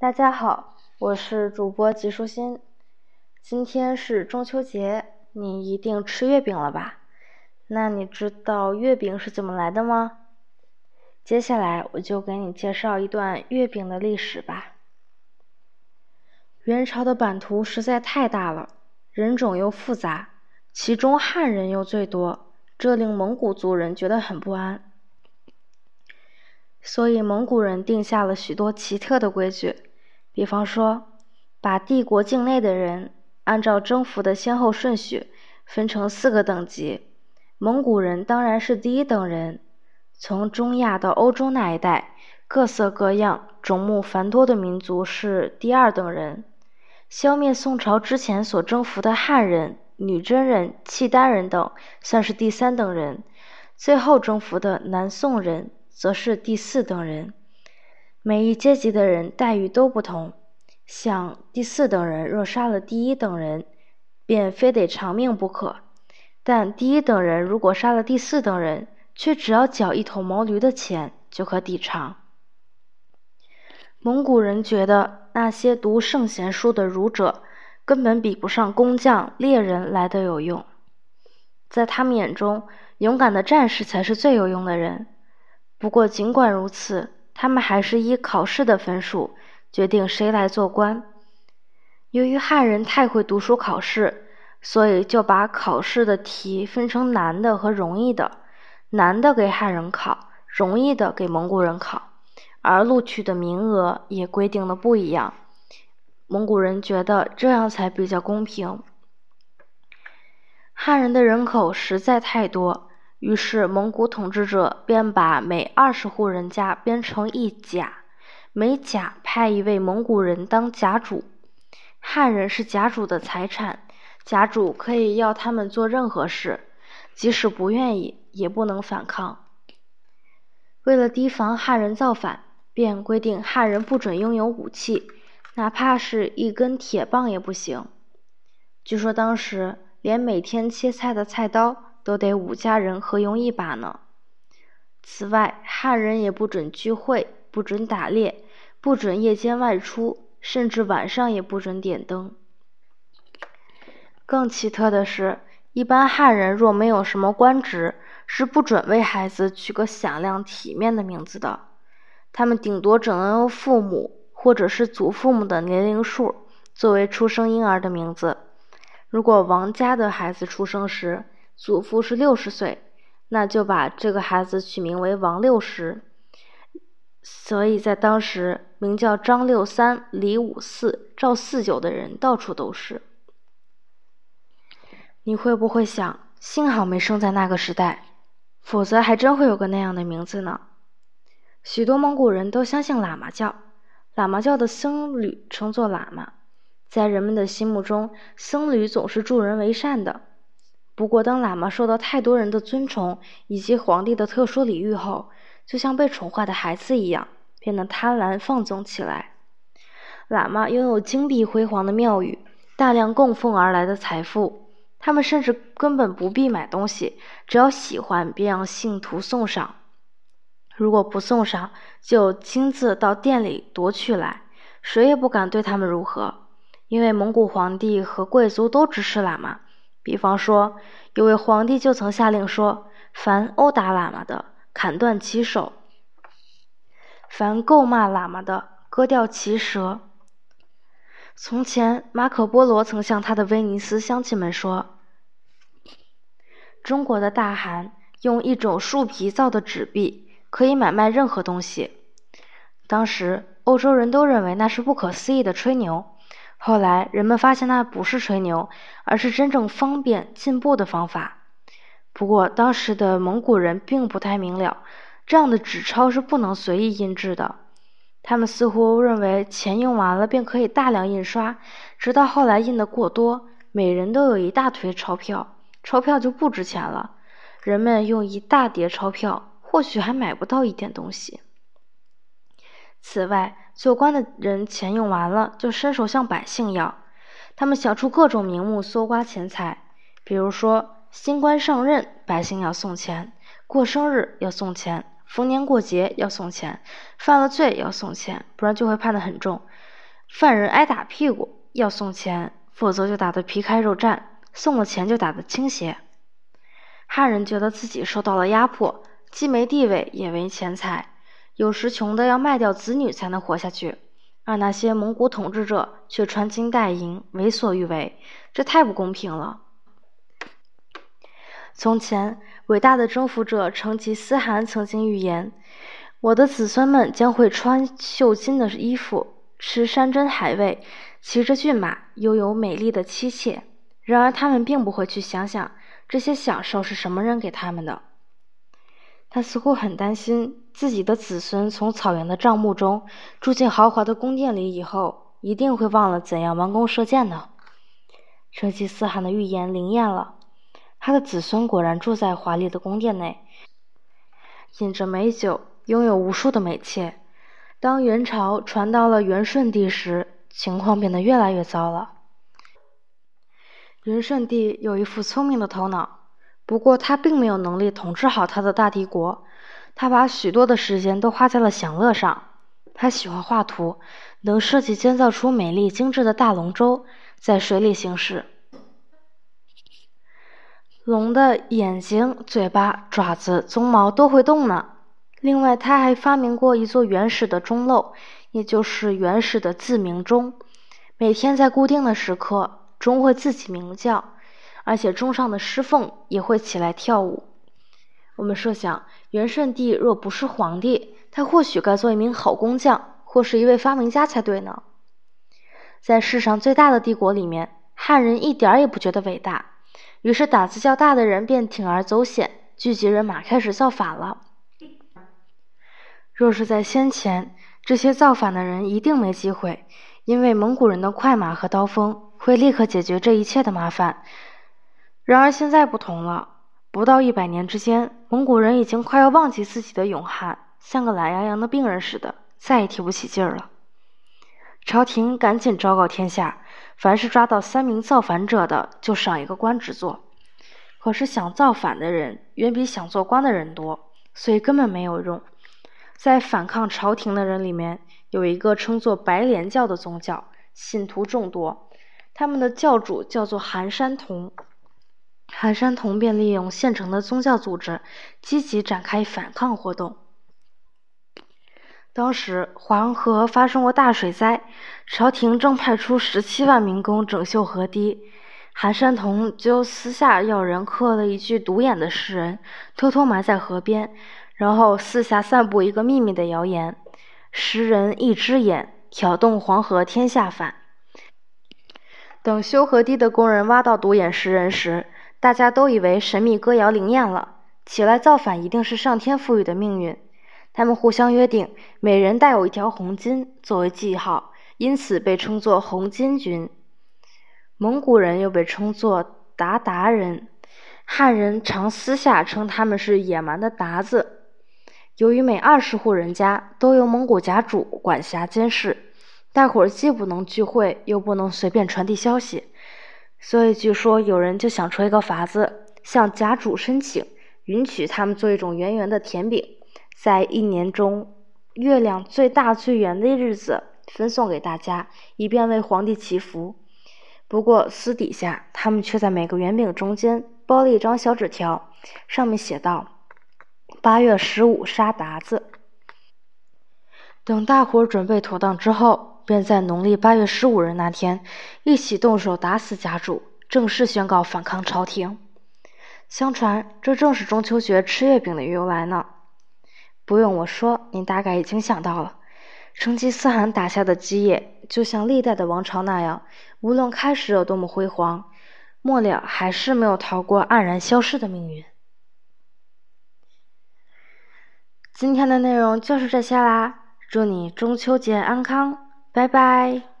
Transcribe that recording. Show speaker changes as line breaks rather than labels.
大家好，我是主播吉舒心。今天是中秋节，你一定吃月饼了吧？那你知道月饼是怎么来的吗？接下来我就给你介绍一段月饼的历史吧。元朝的版图实在太大了，人种又复杂，其中汉人又最多，这令蒙古族人觉得很不安。所以蒙古人定下了许多奇特的规矩。比方说，把帝国境内的人按照征服的先后顺序分成四个等级，蒙古人当然是第一等人。从中亚到欧洲那一带，各色各样、种目繁多的民族是第二等人。消灭宋朝之前所征服的汉人、女真人、契丹人等，算是第三等人。最后征服的南宋人，则是第四等人。每一阶级的人待遇都不同，像第四等人若杀了第一等人，便非得偿命不可；但第一等人如果杀了第四等人，却只要缴一头毛驴的钱就可抵偿。蒙古人觉得那些读圣贤书的儒者根本比不上工匠猎人来的有用，在他们眼中，勇敢的战士才是最有用的人。不过，尽管如此。他们还是依考试的分数决定谁来做官。由于汉人太会读书考试，所以就把考试的题分成难的和容易的，难的给汉人考，容易的给蒙古人考，而录取的名额也规定的不一样。蒙古人觉得这样才比较公平。汉人的人口实在太多。于是，蒙古统治者便把每二十户人家编成一甲，每甲派一位蒙古人当甲主。汉人是甲主的财产，甲主可以要他们做任何事，即使不愿意，也不能反抗。为了提防汉人造反，便规定汉人不准拥有武器，哪怕是一根铁棒也不行。据说当时连每天切菜的菜刀。都得五家人合用一把呢。此外，汉人也不准聚会，不准打猎，不准夜间外出，甚至晚上也不准点灯。更奇特的是，一般汉人若没有什么官职，是不准为孩子取个响亮体面的名字的。他们顶多只能用父母或者是祖父母的年龄数作为出生婴儿的名字。如果王家的孩子出生时，祖父是六十岁，那就把这个孩子取名为王六十。所以在当时，名叫张六三、李五四、赵四九的人到处都是。你会不会想，幸好没生在那个时代，否则还真会有个那样的名字呢？许多蒙古人都相信喇嘛教，喇嘛教的僧侣称作喇嘛，在人们的心目中，僧侣总是助人为善的。不过，当喇嘛受到太多人的尊崇以及皇帝的特殊礼遇后，就像被宠坏的孩子一样，变得贪婪放纵起来。喇嘛拥有金碧辉煌的庙宇，大量供奉而来的财富，他们甚至根本不必买东西，只要喜欢便让信徒送上。如果不送上，就亲自到店里夺取来，谁也不敢对他们如何，因为蒙古皇帝和贵族都支持喇嘛。比方说，有位皇帝就曾下令说：“凡殴打喇嘛的，砍断其手；凡咒骂喇嘛的，割掉其舌。”从前，马可·波罗曾向他的威尼斯乡亲们说：“中国的大汗用一种树皮造的纸币，可以买卖任何东西。”当时，欧洲人都认为那是不可思议的吹牛。后来，人们发现那不是吹牛，而是真正方便进步的方法。不过，当时的蒙古人并不太明了，这样的纸钞是不能随意印制的。他们似乎认为钱用完了便可以大量印刷，直到后来印的过多，每人都有一大堆钞票，钞票就不值钱了。人们用一大叠钞票，或许还买不到一点东西。此外，做官的人钱用完了，就伸手向百姓要。他们想出各种名目搜刮钱财，比如说新官上任，百姓要送钱；过生日要送钱；逢年过节要送钱，犯了罪要送钱，不然就会判得很重。犯人挨打屁股要送钱，否则就打得皮开肉绽；送了钱就打得倾斜。汉人觉得自己受到了压迫，既没地位也没钱财，有时穷的要卖掉子女才能活下去，而那些蒙古统治者却穿金戴银，为所欲为，这太不公平了。从前，伟大的征服者成吉思汗曾经预言：“我的子孙们将会穿绣金的衣服，吃山珍海味，骑着骏马，拥有美丽的妻妾。”然而，他们并不会去想想这些享受是什么人给他们的。他似乎很担心自己的子孙从草原的帐幕中住进豪华的宫殿里以后，一定会忘了怎样弯弓射箭呢？成吉思汗的预言灵验了。他的子孙果然住在华丽的宫殿内，饮着美酒，拥有无数的美妾。当元朝传到了元顺帝时，情况变得越来越糟了。元顺帝有一副聪明的头脑，不过他并没有能力统治好他的大帝国。他把许多的时间都花在了享乐上。他喜欢画图，能设计建造出美丽精致的大龙舟，在水里行驶。龙的眼睛、嘴巴、爪子、鬃毛都会动呢。另外，他还发明过一座原始的钟漏，也就是原始的自鸣钟。每天在固定的时刻，钟会自己鸣叫，而且钟上的狮凤也会起来跳舞。我们设想，元顺帝若不是皇帝，他或许该做一名好工匠，或是一位发明家才对呢。在世上最大的帝国里面，汉人一点也不觉得伟大。于是胆子较大的人便铤而走险，聚集人马开始造反了。若是在先前，这些造反的人一定没机会，因为蒙古人的快马和刀锋会立刻解决这一切的麻烦。然而现在不同了，不到一百年之间，蒙古人已经快要忘记自己的勇悍，像个懒洋洋的病人似的，再也提不起劲儿了。朝廷赶紧昭告天下。凡是抓到三名造反者的，就赏一个官职做。可是想造反的人远比想做官的人多，所以根本没有用。在反抗朝廷的人里面，有一个称作白莲教的宗教，信徒众多。他们的教主叫做韩山童，韩山童便利用现成的宗教组织，积极展开反抗活动。当时黄河发生过大水灾，朝廷正派出十七万民工整修河堤，韩山童就私下要人刻了一具独眼的诗人，偷偷埋在河边，然后四下散布一个秘密的谣言：诗人一只眼，挑动黄河天下反。等修河堤的工人挖到独眼石人时，大家都以为神秘歌谣灵验了，起来造反一定是上天赋予的命运。他们互相约定，每人带有一条红巾作为记号，因此被称作红巾军。蒙古人又被称作鞑靼人，汉人常私下称他们是野蛮的鞑子。由于每二十户人家都由蒙古家主管辖监视，大伙儿既不能聚会，又不能随便传递消息，所以据说有人就想出一个法子，向家主申请，允许他们做一种圆圆的甜饼。在一年中月亮最大最圆的日子，分送给大家，以便为皇帝祈福。不过私底下，他们却在每个圆饼中间包了一张小纸条，上面写道：“八月十五杀鞑子。”等大伙准备妥当之后，便在农历八月十五日那天，一起动手打死家主，正式宣告反抗朝廷。相传，这正是中秋节吃月饼的由来呢。不用我说，您大概已经想到了，成吉思汗打下的基业，就像历代的王朝那样，无论开始有多么辉煌，末了还是没有逃过黯然消逝的命运。今天的内容就是这些啦，祝你中秋节安康，拜拜。